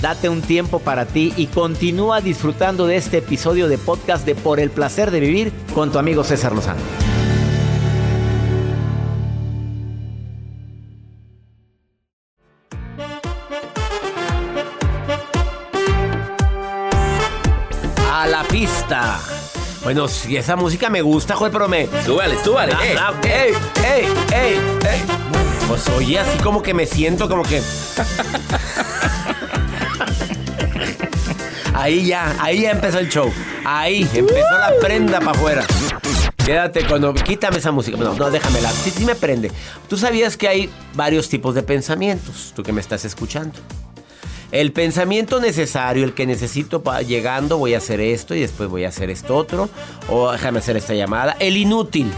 Date un tiempo para ti y continúa disfrutando de este episodio de podcast de Por el placer de vivir con tu amigo César Lozano. A la pista. Bueno, si esa música me gusta, joder, pero me. Súbale, súbale. Ah, eh. ah, ey, ey, ey, ey. Pues oye, así como que me siento como que. Ahí ya, ahí ya empezó el show. Ahí empezó la prenda para afuera. Quédate cuando. Quítame esa música. No, no, déjamela. Sí, sí me prende. Tú sabías que hay varios tipos de pensamientos, tú que me estás escuchando. El pensamiento necesario, el que necesito para llegando, voy a hacer esto y después voy a hacer esto otro. O déjame hacer esta llamada. El inútil.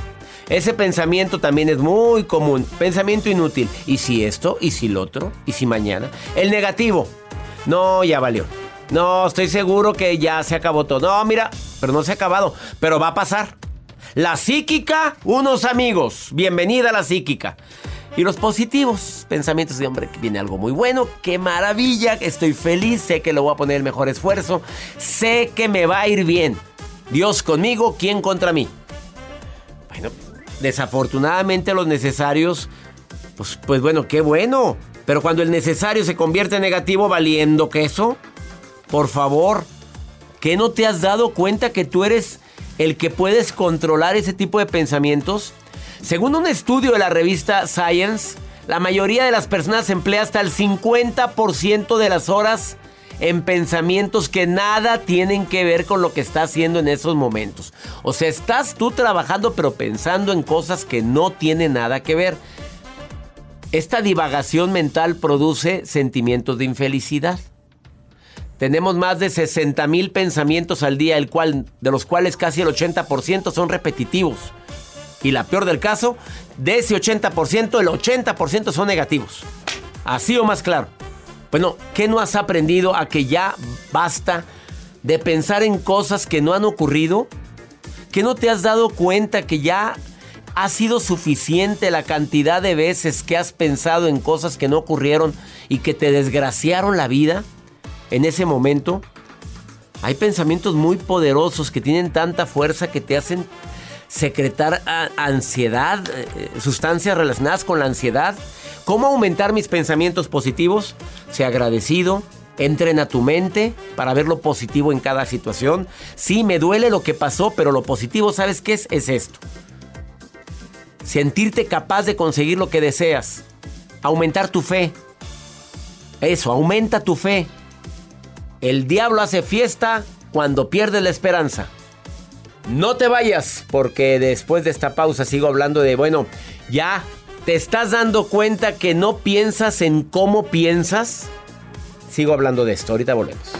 Ese pensamiento también es muy común. Pensamiento inútil. ¿Y si esto? ¿Y si lo otro? ¿Y si mañana? El negativo. No, ya valió. No, estoy seguro que ya se acabó todo. No, mira, pero no se ha acabado. Pero va a pasar. La psíquica, unos amigos. Bienvenida a la psíquica. Y los positivos, pensamientos de hombre, que viene algo muy bueno, qué maravilla, estoy feliz, sé que lo voy a poner el mejor esfuerzo, sé que me va a ir bien. Dios conmigo, ¿quién contra mí? Bueno, desafortunadamente los necesarios, pues, pues bueno, qué bueno. Pero cuando el necesario se convierte en negativo, valiendo queso, por favor, ¿qué no te has dado cuenta que tú eres el que puedes controlar ese tipo de pensamientos? Según un estudio de la revista Science, la mayoría de las personas emplea hasta el 50% de las horas en pensamientos que nada tienen que ver con lo que está haciendo en esos momentos. O sea, estás tú trabajando pero pensando en cosas que no tienen nada que ver. Esta divagación mental produce sentimientos de infelicidad. Tenemos más de 60 mil pensamientos al día, el cual, de los cuales casi el 80% son repetitivos. Y la peor del caso, de ese 80%, el 80% son negativos. Así o más claro. Bueno, ¿qué no has aprendido a que ya basta de pensar en cosas que no han ocurrido? ¿Que no te has dado cuenta que ya ha sido suficiente la cantidad de veces que has pensado en cosas que no ocurrieron y que te desgraciaron la vida en ese momento? Hay pensamientos muy poderosos que tienen tanta fuerza que te hacen secretar a- ansiedad, eh, sustancias relacionadas con la ansiedad. ¿Cómo aumentar mis pensamientos positivos? Sea agradecido. Entrena tu mente para ver lo positivo en cada situación. Sí, me duele lo que pasó, pero lo positivo, ¿sabes qué es? Es esto. Sentirte capaz de conseguir lo que deseas. Aumentar tu fe. Eso, aumenta tu fe. El diablo hace fiesta cuando pierde la esperanza. No te vayas, porque después de esta pausa sigo hablando de, bueno, ya te estás dando cuenta que no piensas en cómo piensas. Sigo hablando de esto, ahorita volvemos.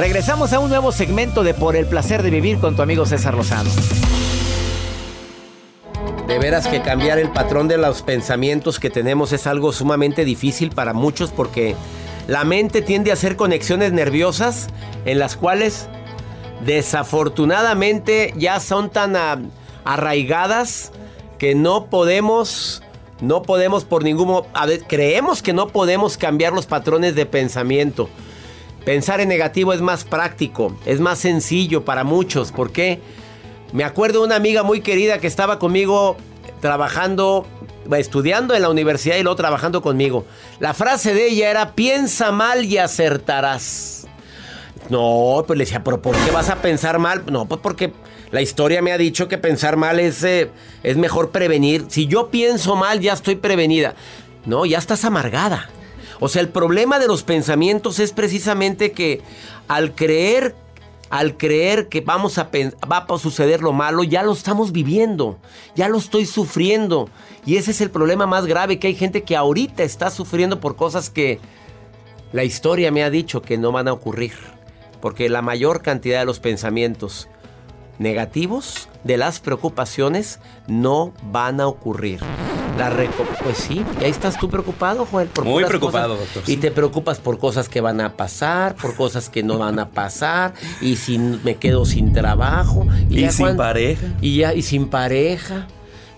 Regresamos a un nuevo segmento de Por el placer de vivir con tu amigo César Lozano. De veras que cambiar el patrón de los pensamientos que tenemos es algo sumamente difícil para muchos porque la mente tiende a hacer conexiones nerviosas en las cuales desafortunadamente ya son tan arraigadas que no podemos, no podemos por ningún... a ver, creemos que no podemos cambiar los patrones de pensamiento. Pensar en negativo es más práctico, es más sencillo para muchos. ¿Por qué? Me acuerdo de una amiga muy querida que estaba conmigo trabajando, estudiando en la universidad y luego trabajando conmigo. La frase de ella era, piensa mal y acertarás. No, pues le decía, pero ¿por qué vas a pensar mal? No, pues porque la historia me ha dicho que pensar mal es, eh, es mejor prevenir. Si yo pienso mal, ya estoy prevenida. No, ya estás amargada. O sea, el problema de los pensamientos es precisamente que al creer, al creer que vamos a va a suceder lo malo, ya lo estamos viviendo, ya lo estoy sufriendo. Y ese es el problema más grave, que hay gente que ahorita está sufriendo por cosas que la historia me ha dicho que no van a ocurrir. Porque la mayor cantidad de los pensamientos negativos, de las preocupaciones, no van a ocurrir. La pues sí, y ahí estás tú preocupado, Joel. Por Muy preocupado, doctor. Y te preocupas por cosas que van a pasar, por cosas que no van a pasar, y si me quedo sin trabajo. Y, sin pareja. Y ya, y sin pareja.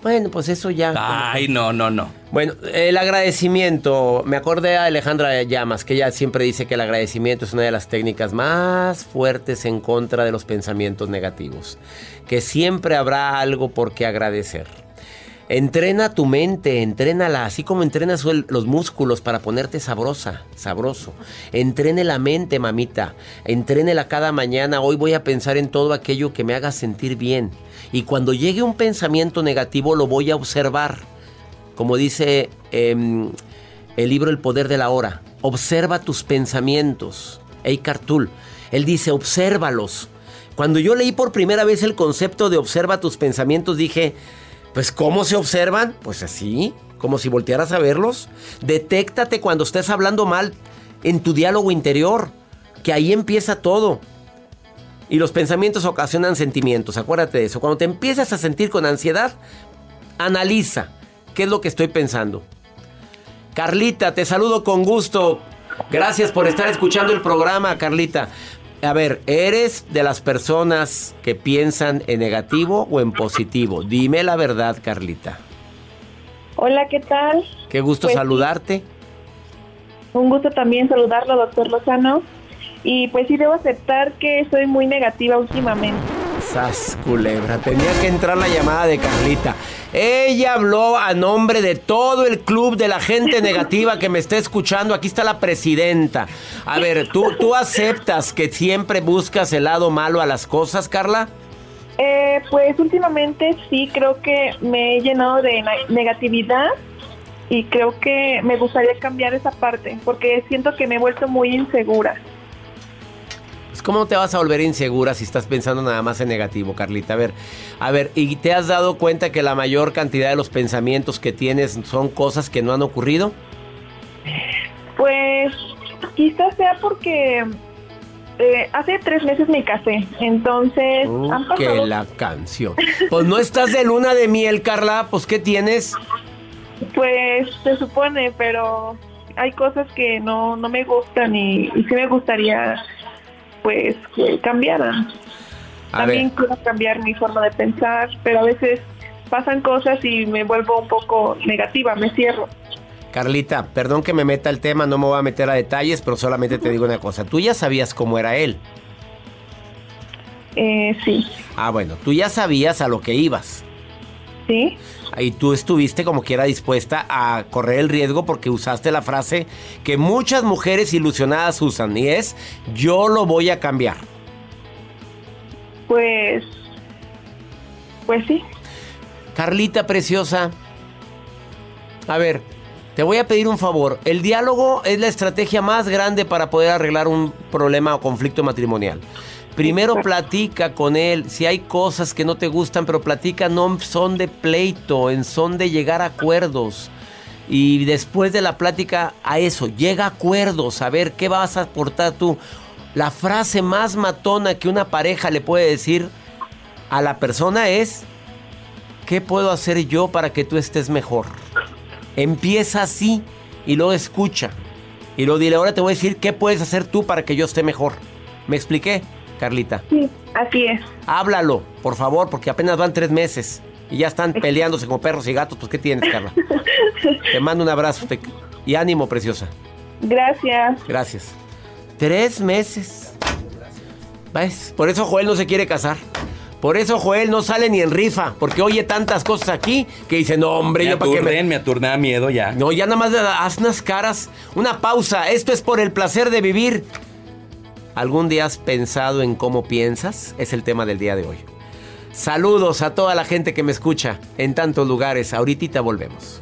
Bueno, pues eso ya. Ay, no, no, no. Bueno, el agradecimiento. Me acordé a Alejandra Llamas, que ella siempre dice que el agradecimiento es una de las técnicas más fuertes en contra de los pensamientos negativos. Que siempre habrá algo por qué agradecer. Entrena tu mente, entrénala, así como entrenas los músculos para ponerte sabrosa, sabroso. Entrene la mente, mamita. Entrénela cada mañana. Hoy voy a pensar en todo aquello que me haga sentir bien. Y cuando llegue un pensamiento negativo, lo voy a observar. Como dice em, el libro El Poder de la Hora. Observa tus pensamientos. Eckhart Tolle. Él dice, obsérvalos. Cuando yo leí por primera vez el concepto de observa tus pensamientos, dije, pues ¿cómo se observan? Pues así, como si voltearas a verlos. Detéctate cuando estés hablando mal en tu diálogo interior, que ahí empieza todo. Y los pensamientos ocasionan sentimientos, acuérdate de eso. Cuando te empiezas a sentir con ansiedad, analiza qué es lo que estoy pensando. Carlita, te saludo con gusto. Gracias por estar escuchando el programa, Carlita. A ver, ¿eres de las personas que piensan en negativo o en positivo? Dime la verdad, Carlita. Hola, ¿qué tal? Qué gusto pues saludarte. Un gusto también saludarlo, doctor Lozano. Y pues sí, debo aceptar que soy muy negativa últimamente. Sas, culebra. Tenía que entrar la llamada de Carlita. Ella habló a nombre de todo el club de la gente negativa que me está escuchando. Aquí está la presidenta. A ver, ¿tú, tú aceptas que siempre buscas el lado malo a las cosas, Carla? Eh, pues últimamente sí, creo que me he llenado de negatividad y creo que me gustaría cambiar esa parte porque siento que me he vuelto muy insegura. ¿Cómo te vas a volver insegura si estás pensando nada más en negativo, Carlita? A ver, a ver, ¿y te has dado cuenta que la mayor cantidad de los pensamientos que tienes son cosas que no han ocurrido? Pues quizás sea porque eh, hace tres meses me casé, entonces... Uh, que la canción. Pues no estás de luna de miel, Carla, pues ¿qué tienes? Pues se supone, pero hay cosas que no, no me gustan y, y sí me gustaría pues que cambiaran. También quiero cambiar mi forma de pensar, pero a veces pasan cosas y me vuelvo un poco negativa, me cierro. Carlita, perdón que me meta el tema, no me voy a meter a detalles, pero solamente te digo una cosa. ¿Tú ya sabías cómo era él? Eh, sí. Ah, bueno, tú ya sabías a lo que ibas. Sí. Y tú estuviste como quiera dispuesta a correr el riesgo porque usaste la frase que muchas mujeres ilusionadas usan y es yo lo voy a cambiar. Pues, pues sí. Carlita preciosa, a ver, te voy a pedir un favor. El diálogo es la estrategia más grande para poder arreglar un problema o conflicto matrimonial. Primero platica con él. Si hay cosas que no te gustan, pero platica no son de pleito, en son de llegar a acuerdos. Y después de la plática a eso, llega a acuerdos, a ver qué vas a aportar tú. La frase más matona que una pareja le puede decir a la persona es, ¿qué puedo hacer yo para que tú estés mejor? Empieza así y luego escucha. Y luego dile, ahora te voy a decir qué puedes hacer tú para que yo esté mejor. ¿Me expliqué? Carlita. Sí, así es. Háblalo, por favor, porque apenas van tres meses y ya están peleándose como perros y gatos. Pues, ¿qué tienes, Carla? te mando un abrazo y ánimo, preciosa. Gracias. Gracias. Tres meses. ¿Ves? Por eso Joel no se quiere casar. Por eso Joel no sale ni en rifa, porque oye tantas cosas aquí que dice, no hombre, me yo para qué me... me aturda miedo ya. No, ya nada más haz unas caras. Una pausa, esto es por el placer de vivir. ¿Algún día has pensado en cómo piensas? Es el tema del día de hoy. Saludos a toda la gente que me escucha en tantos lugares. Ahorita volvemos.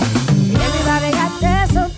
Everybody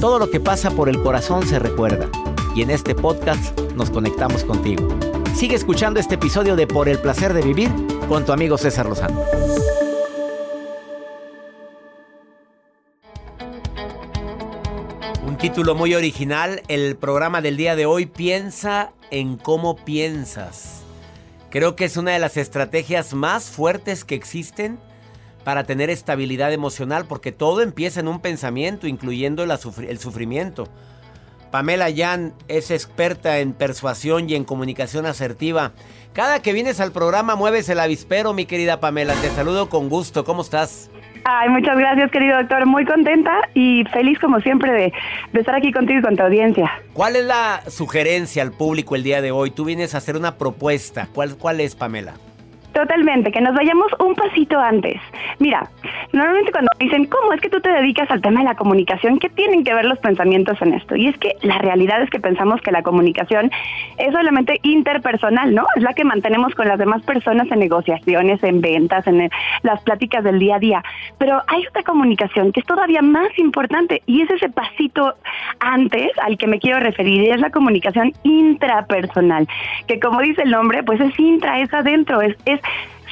Todo lo que pasa por el corazón se recuerda y en este podcast nos conectamos contigo. Sigue escuchando este episodio de Por el placer de vivir con tu amigo César Lozano. Un título muy original, el programa del día de hoy piensa en cómo piensas. Creo que es una de las estrategias más fuertes que existen para tener estabilidad emocional, porque todo empieza en un pensamiento, incluyendo el sufrimiento. Pamela Yan es experta en persuasión y en comunicación asertiva. Cada que vienes al programa mueves el avispero, mi querida Pamela. Te saludo con gusto. ¿Cómo estás? Ay, muchas gracias, querido doctor. Muy contenta y feliz, como siempre, de, de, estar aquí contigo y con tu audiencia. ¿Cuál es la sugerencia al público el día de hoy? Tú vienes a hacer una propuesta. ¿Cuál, cuál es, Pamela? Totalmente, que nos vayamos un pasito antes. Mira, normalmente cuando dicen, ¿cómo es que tú te dedicas al tema de la comunicación? ¿Qué tienen que ver los pensamientos en esto? Y es que la realidad es que pensamos que la comunicación es solamente interpersonal, ¿no? Es la que mantenemos con las demás personas en negociaciones, en ventas, en las pláticas del día a día. Pero hay otra comunicación que es todavía más importante y es ese pasito antes al que me quiero referir, y es la comunicación intrapersonal, que como dice el nombre, pues es intra, es adentro, es, es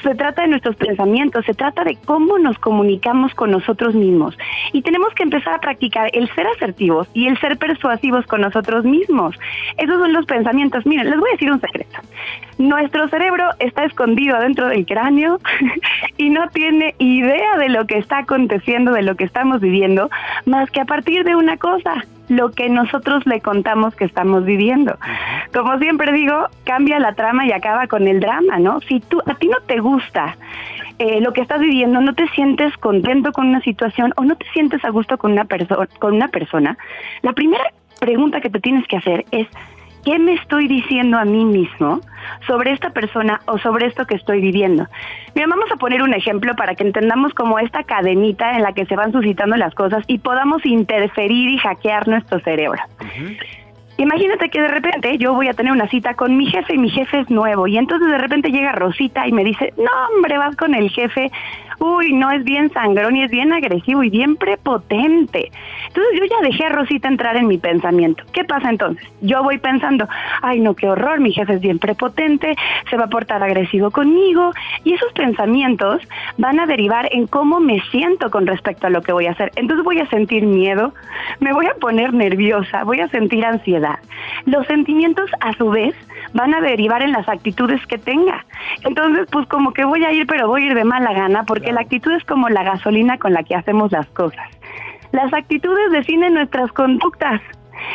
se trata de nuestros pensamientos, se trata de cómo nos comunicamos con nosotros mismos. Y tenemos que empezar a practicar el ser asertivos y el ser persuasivos con nosotros mismos. Esos son los pensamientos. Miren, les voy a decir un secreto. Nuestro cerebro está escondido dentro del cráneo y no tiene idea de lo que está aconteciendo, de lo que estamos viviendo, más que a partir de una cosa, lo que nosotros le contamos que estamos viviendo. Como siempre digo, cambia la trama y acaba con el drama, ¿no? Si tú a ti no te gusta eh, lo que estás viviendo, no te sientes contento con una situación o no te sientes a gusto con una persona, con una persona, la primera pregunta que te tienes que hacer es ¿qué me estoy diciendo a mí mismo sobre esta persona o sobre esto que estoy viviendo? Mira, vamos a poner un ejemplo para que entendamos como esta cadenita en la que se van suscitando las cosas y podamos interferir y hackear nuestro cerebro. Imagínate que de repente yo voy a tener una cita con mi jefe y mi jefe es nuevo y entonces de repente llega Rosita y me dice, no hombre, vas con el jefe uy, no es bien sangrón y es bien agresivo y bien prepotente. Entonces yo ya dejé a Rosita entrar en mi pensamiento. ¿Qué pasa entonces? Yo voy pensando, ay no, qué horror, mi jefe es bien prepotente, se va a portar agresivo conmigo y esos pensamientos van a derivar en cómo me siento con respecto a lo que voy a hacer. Entonces voy a sentir miedo, me voy a poner nerviosa, voy a sentir ansiedad. Los sentimientos a su vez van a derivar en las actitudes que tenga. Entonces, pues como que voy a ir, pero voy a ir de mala gana, porque la actitud es como la gasolina con la que hacemos las cosas. Las actitudes definen nuestras conductas.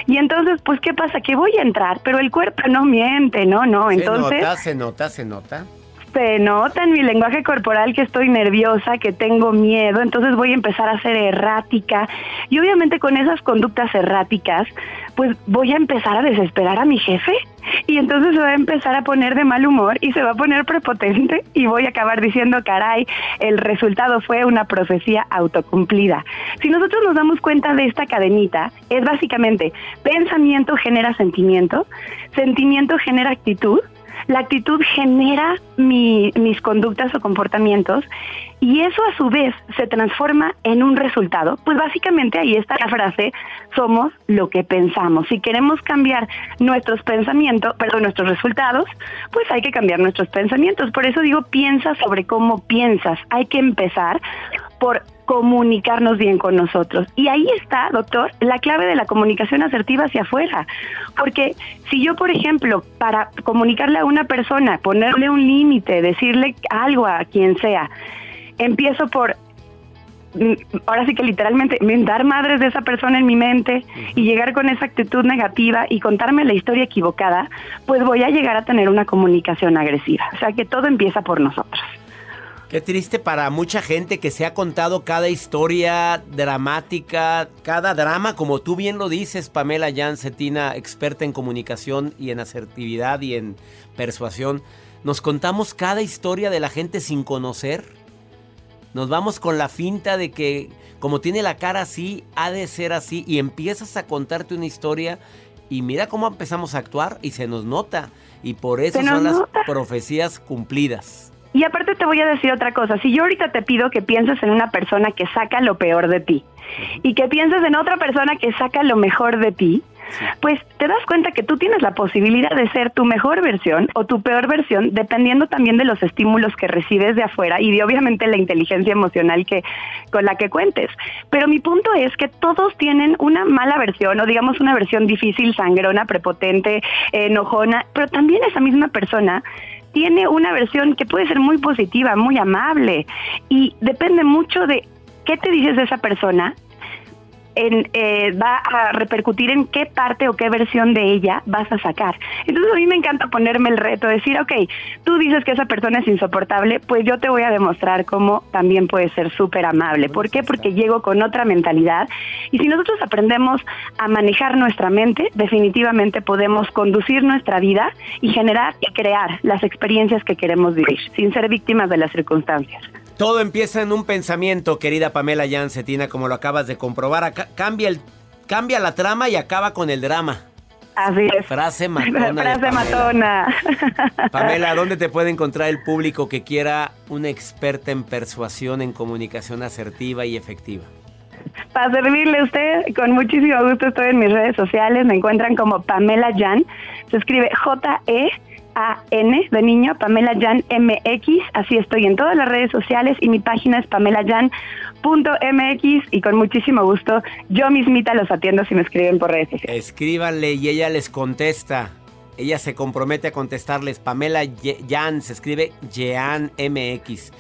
Y entonces, pues, ¿qué pasa? Que voy a entrar, pero el cuerpo no miente, no, no. Entonces, se nota, se nota, se nota se nota en mi lenguaje corporal que estoy nerviosa, que tengo miedo, entonces voy a empezar a ser errática. Y obviamente con esas conductas erráticas, pues voy a empezar a desesperar a mi jefe. y entonces se va a empezar a poner de mal humor y se va a poner prepotente y voy a acabar diciendo, caray, el resultado fue una profecía autocumplida. Si nosotros nos damos cuenta de esta cadenita, es básicamente pensamiento genera sentimiento, sentimiento genera actitud, la actitud genera mis conductas o comportamientos y eso a su vez se transforma en un resultado. Pues básicamente ahí está la frase, somos lo que pensamos. Si queremos cambiar nuestros pensamientos, perdón, nuestros resultados, pues hay que cambiar nuestros pensamientos. Por eso digo, piensa sobre cómo piensas. Hay que empezar por comunicarnos bien con nosotros. Y ahí está, doctor, la clave de la comunicación asertiva hacia afuera. Porque si yo, por ejemplo, para comunicarle a una persona, ponerle un límite, decirle algo a quien sea, empiezo por mm, ahora sí que literalmente mentar madres de esa persona en mi mente y llegar con esa actitud negativa y contarme la historia equivocada, pues voy a llegar a tener una comunicación agresiva. O sea que todo empieza por nosotros. Qué triste para mucha gente que se ha contado cada historia dramática, cada drama, como tú bien lo dices, Pamela Jancetina, experta en comunicación y en asertividad y en persuasión. Nos contamos cada historia de la gente sin conocer. Nos vamos con la finta de que como tiene la cara así, ha de ser así y empiezas a contarte una historia y mira cómo empezamos a actuar y se nos nota. Y por eso son las profecías cumplidas. Y aparte te voy a decir otra cosa, si yo ahorita te pido que pienses en una persona que saca lo peor de ti y que pienses en otra persona que saca lo mejor de ti, pues te das cuenta que tú tienes la posibilidad de ser tu mejor versión o tu peor versión, dependiendo también de los estímulos que recibes de afuera y de obviamente la inteligencia emocional que con la que cuentes. Pero mi punto es que todos tienen una mala versión o digamos una versión difícil, sangrona, prepotente, enojona, pero también esa misma persona tiene una versión que puede ser muy positiva, muy amable y depende mucho de qué te dices de esa persona en, eh, va a repercutir en qué parte o qué versión de ella vas a sacar. Entonces a mí me encanta ponerme el reto, decir, ok, tú dices que esa persona es insoportable, pues yo te voy a demostrar cómo también puede ser súper amable. ¿Por qué? Porque llego con otra mentalidad y si nosotros aprendemos a manejar nuestra mente, definitivamente podemos conducir nuestra vida y generar y crear las experiencias que queremos vivir, sin ser víctimas de las circunstancias. Todo empieza en un pensamiento, querida Pamela Jancetina, como lo acabas de comprobar. cambia, el, cambia la trama y acaba con el drama. Así es. Frase matona. Frase matona. Pamela, ¿dónde te puede encontrar el público que quiera una experta en persuasión, en comunicación asertiva y efectiva? Para servirle a usted, con muchísimo gusto estoy en mis redes sociales. Me encuentran como Pamela Jan. Se escribe J-E. A-N de niño, Pamela Jan MX, así estoy en todas las redes sociales y mi página es pamelajan.mx y con muchísimo gusto yo mismita los atiendo si me escriben por redes sociales. Escríbanle y ella les contesta. Ella se compromete a contestarles. Pamela Jan se escribe Jean MX.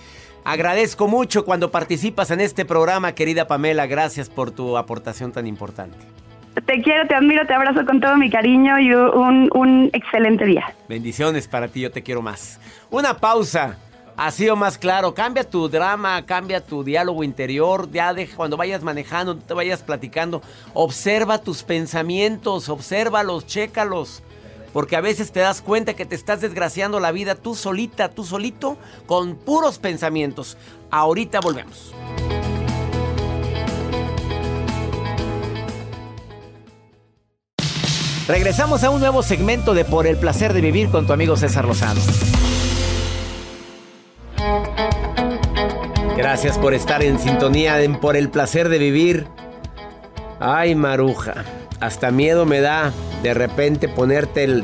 Agradezco mucho cuando participas en este programa, querida Pamela. Gracias por tu aportación tan importante. Te quiero, te admiro, te abrazo con todo mi cariño y un, excelente día. Bendiciones para ti, yo te quiero más. Una pausa. Ha sido más claro. Cambia tu drama, cambia tu diálogo interior. Ya deja cuando vayas manejando, te vayas platicando. Observa tus pensamientos, obsérvalos, chécalos. Porque a veces te das cuenta que te estás desgraciando la vida tú solita, tú solito, con puros pensamientos. Ahorita volvemos. Regresamos a un nuevo segmento de Por el placer de vivir con tu amigo César Lozano. Gracias por estar en sintonía en Por el placer de vivir. Ay, Maruja, hasta miedo me da de repente ponerte el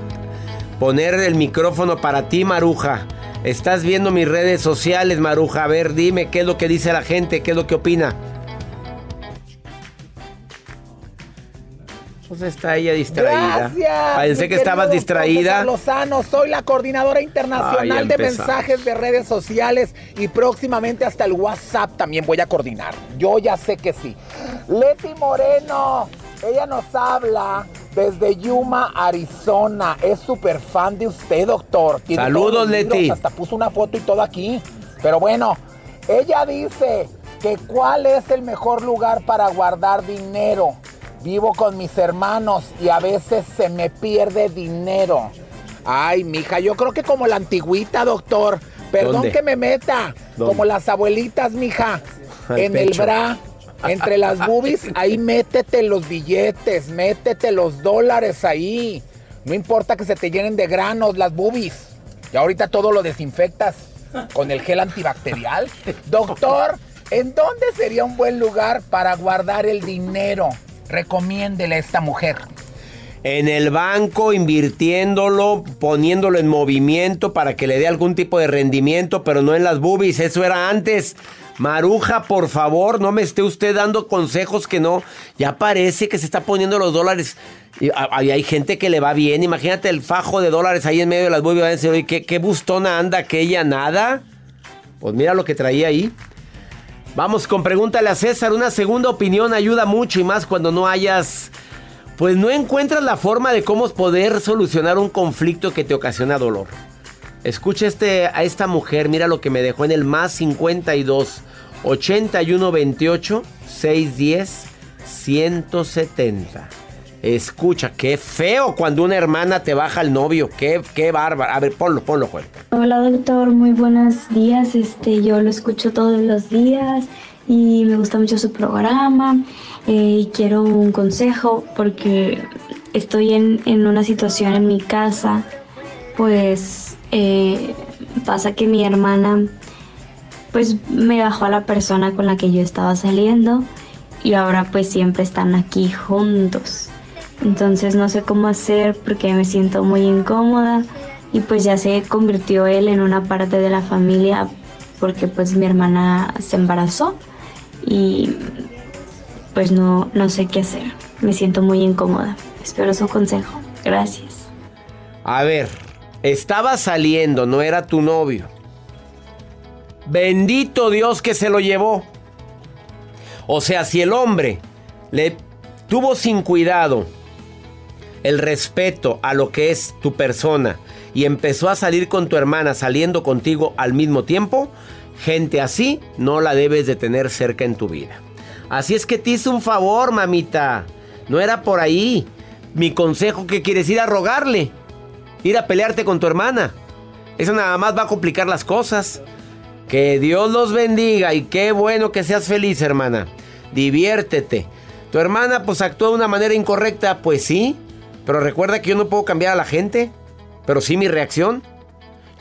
poner el micrófono para ti, Maruja. Estás viendo mis redes sociales, Maruja. A ver, dime qué es lo que dice la gente, qué es lo que opina. Pues está ella distraída. Gracias. Pensé que estabas distraída. Lozano, soy la coordinadora internacional de mensajes de redes sociales y próximamente hasta el WhatsApp también voy a coordinar. Yo ya sé que sí. Leti Moreno, ella nos habla desde Yuma, Arizona. Es súper fan de usted, doctor. Saludos, Leti. Hasta puso una foto y todo aquí. Pero bueno, ella dice que cuál es el mejor lugar para guardar dinero. Vivo con mis hermanos y a veces se me pierde dinero. Ay, mija, yo creo que como la antigüita, doctor. Perdón que me meta. Como las abuelitas, mija. en el bra. Entre las boobies, ahí métete los billetes, métete los dólares ahí. No importa que se te llenen de granos las boobies. Y ahorita todo lo desinfectas con el gel antibacterial. Doctor, ¿en dónde sería un buen lugar para guardar el dinero? Recomiéndele a esta mujer. En el banco, invirtiéndolo, poniéndolo en movimiento para que le dé algún tipo de rendimiento, pero no en las boobies. Eso era antes. Maruja, por favor, no me esté usted dando consejos que no. Ya parece que se está poniendo los dólares. Y hay gente que le va bien. Imagínate el fajo de dólares ahí en medio de las boobies. Va a decir, oye, ¿qué, qué bustona anda aquella, nada. Pues mira lo que traía ahí. Vamos con pregúntale a César. Una segunda opinión ayuda mucho y más cuando no hayas. Pues no encuentras la forma de cómo poder solucionar un conflicto que te ocasiona dolor. Escucha este, a esta mujer, mira lo que me dejó en el más 52 81 28 610 170. Escucha, qué feo cuando una hermana te baja al novio, qué, qué bárbaro. A ver, ponlo, ponlo, Juan. Hola doctor, muy buenos días. Este, yo lo escucho todos los días y me gusta mucho su programa. Eh, y quiero un consejo porque estoy en, en una situación en mi casa, pues eh, pasa que mi hermana pues me bajó a la persona con la que yo estaba saliendo y ahora pues siempre están aquí juntos. Entonces no sé cómo hacer porque me siento muy incómoda y pues ya se convirtió él en una parte de la familia porque pues mi hermana se embarazó y pues no, no sé qué hacer. Me siento muy incómoda. Espero su consejo. Gracias. A ver, estaba saliendo, no era tu novio. Bendito Dios que se lo llevó. O sea, si el hombre le tuvo sin cuidado el respeto a lo que es tu persona y empezó a salir con tu hermana saliendo contigo al mismo tiempo, gente así no la debes de tener cerca en tu vida. Así es que te hice un favor, mamita. No era por ahí. Mi consejo que quieres ir a rogarle ir a pelearte con tu hermana. Eso nada más va a complicar las cosas. Que Dios los bendiga y qué bueno que seas feliz, hermana. Diviértete. Tu hermana pues actuó de una manera incorrecta, pues sí. Pero recuerda que yo no puedo cambiar a la gente, pero sí mi reacción.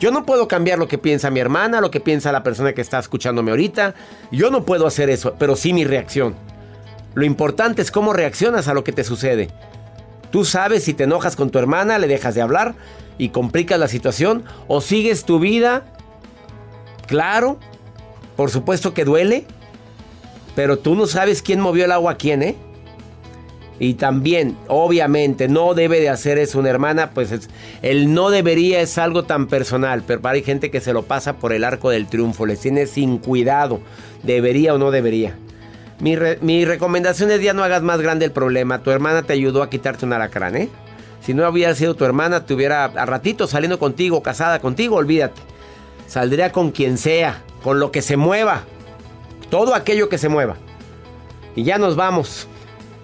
Yo no puedo cambiar lo que piensa mi hermana, lo que piensa la persona que está escuchándome ahorita. Yo no puedo hacer eso, pero sí mi reacción. Lo importante es cómo reaccionas a lo que te sucede. Tú sabes si te enojas con tu hermana, le dejas de hablar y complicas la situación o sigues tu vida. Claro, por supuesto que duele, pero tú no sabes quién movió el agua a quién, ¿eh? Y también, obviamente, no debe de hacer eso una hermana, pues el no debería es algo tan personal, pero hay gente que se lo pasa por el arco del triunfo, les tiene sin cuidado, debería o no debería. Mi, recomendación es ya no hagas más grande el problema. Tu hermana te ayudó a quitarte un alacrán, ¿eh? Si no hubiera sido tu hermana, te hubiera a ratito saliendo contigo, casada contigo, olvídate. Saldría con quien sea, con lo que se mueva. Todo aquello que se mueva. Y ya nos vamos.